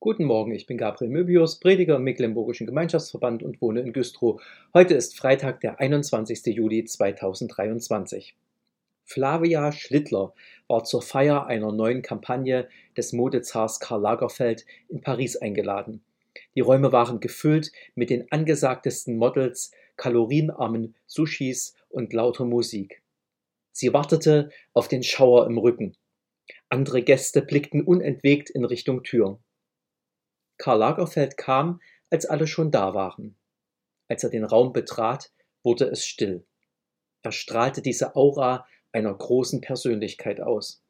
Guten Morgen, ich bin Gabriel Möbius, Prediger im Mecklenburgischen Gemeinschaftsverband und wohne in Güstrow. Heute ist Freitag, der 21. Juli 2023. Flavia Schlittler war zur Feier einer neuen Kampagne des Modezars Karl Lagerfeld in Paris eingeladen. Die Räume waren gefüllt mit den angesagtesten Models, kalorienarmen Sushis und lauter Musik. Sie wartete auf den Schauer im Rücken. Andere Gäste blickten unentwegt in Richtung Tür. Karl Lagerfeld kam, als alle schon da waren. Als er den Raum betrat, wurde es still. Er strahlte diese Aura einer großen Persönlichkeit aus.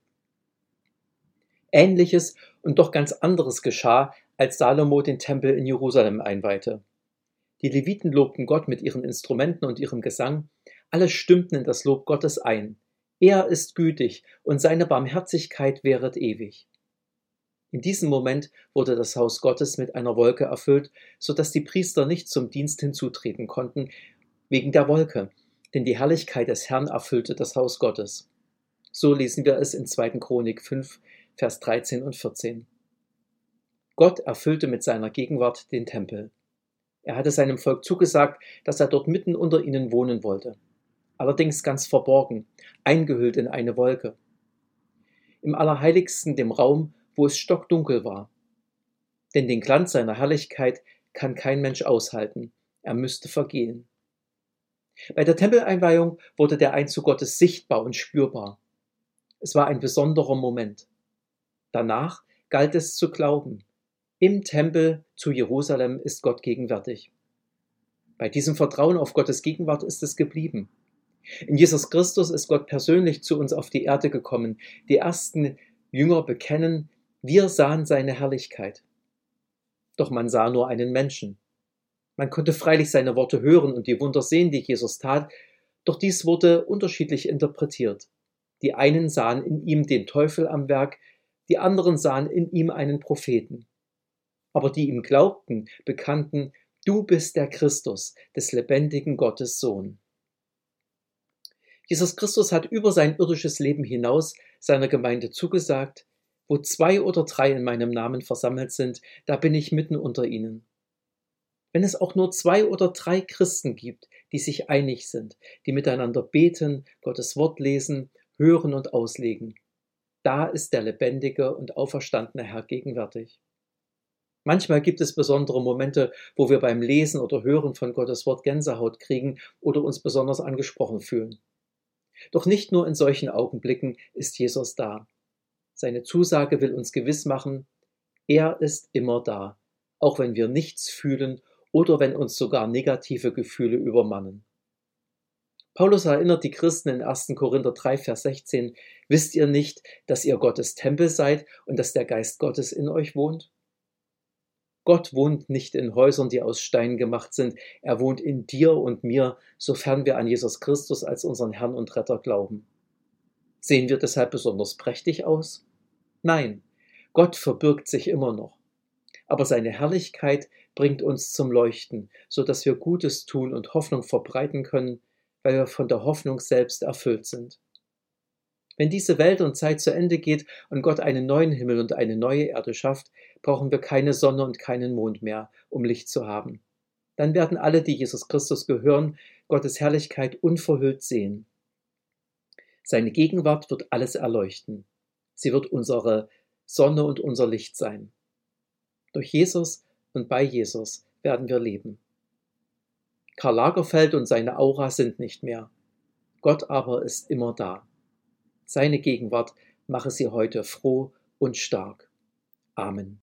Ähnliches und doch ganz anderes geschah, als Salomo den Tempel in Jerusalem einweihte. Die Leviten lobten Gott mit ihren Instrumenten und ihrem Gesang, alle stimmten in das Lob Gottes ein. Er ist gütig und seine Barmherzigkeit währet ewig. In diesem Moment wurde das Haus Gottes mit einer Wolke erfüllt, so dass die Priester nicht zum Dienst hinzutreten konnten, wegen der Wolke, denn die Herrlichkeit des Herrn erfüllte das Haus Gottes. So lesen wir es in 2. Chronik 5, Vers 13 und 14. Gott erfüllte mit seiner Gegenwart den Tempel. Er hatte seinem Volk zugesagt, dass er dort mitten unter ihnen wohnen wollte. Allerdings ganz verborgen, eingehüllt in eine Wolke. Im Allerheiligsten, dem Raum, wo es stockdunkel war. Denn den Glanz seiner Herrlichkeit kann kein Mensch aushalten, er müsste vergehen. Bei der Tempeleinweihung wurde der Einzug Gottes sichtbar und spürbar. Es war ein besonderer Moment. Danach galt es zu glauben. Im Tempel zu Jerusalem ist Gott gegenwärtig. Bei diesem Vertrauen auf Gottes Gegenwart ist es geblieben. In Jesus Christus ist Gott persönlich zu uns auf die Erde gekommen. Die ersten Jünger bekennen, wir sahen seine Herrlichkeit. Doch man sah nur einen Menschen. Man konnte freilich seine Worte hören und die Wunder sehen, die Jesus tat, doch dies wurde unterschiedlich interpretiert. Die einen sahen in ihm den Teufel am Werk, die anderen sahen in ihm einen Propheten. Aber die ihm glaubten, bekannten, du bist der Christus, des lebendigen Gottes Sohn. Jesus Christus hat über sein irdisches Leben hinaus seiner Gemeinde zugesagt, wo zwei oder drei in meinem Namen versammelt sind, da bin ich mitten unter ihnen. Wenn es auch nur zwei oder drei Christen gibt, die sich einig sind, die miteinander beten, Gottes Wort lesen, hören und auslegen, da ist der lebendige und auferstandene Herr gegenwärtig. Manchmal gibt es besondere Momente, wo wir beim Lesen oder Hören von Gottes Wort Gänsehaut kriegen oder uns besonders angesprochen fühlen. Doch nicht nur in solchen Augenblicken ist Jesus da. Seine Zusage will uns gewiss machen, er ist immer da, auch wenn wir nichts fühlen oder wenn uns sogar negative Gefühle übermannen. Paulus erinnert die Christen in 1. Korinther 3, Vers 16, wisst ihr nicht, dass ihr Gottes Tempel seid und dass der Geist Gottes in euch wohnt? Gott wohnt nicht in Häusern, die aus Stein gemacht sind, er wohnt in dir und mir, sofern wir an Jesus Christus als unseren Herrn und Retter glauben. Sehen wir deshalb besonders prächtig aus? Nein, Gott verbirgt sich immer noch. Aber seine Herrlichkeit bringt uns zum Leuchten, so dass wir Gutes tun und Hoffnung verbreiten können, weil wir von der Hoffnung selbst erfüllt sind. Wenn diese Welt und Zeit zu Ende geht und Gott einen neuen Himmel und eine neue Erde schafft, brauchen wir keine Sonne und keinen Mond mehr, um Licht zu haben. Dann werden alle, die Jesus Christus gehören, Gottes Herrlichkeit unverhüllt sehen. Seine Gegenwart wird alles erleuchten. Sie wird unsere Sonne und unser Licht sein. Durch Jesus und bei Jesus werden wir leben. Karl Lagerfeld und seine Aura sind nicht mehr. Gott aber ist immer da. Seine Gegenwart mache sie heute froh und stark. Amen.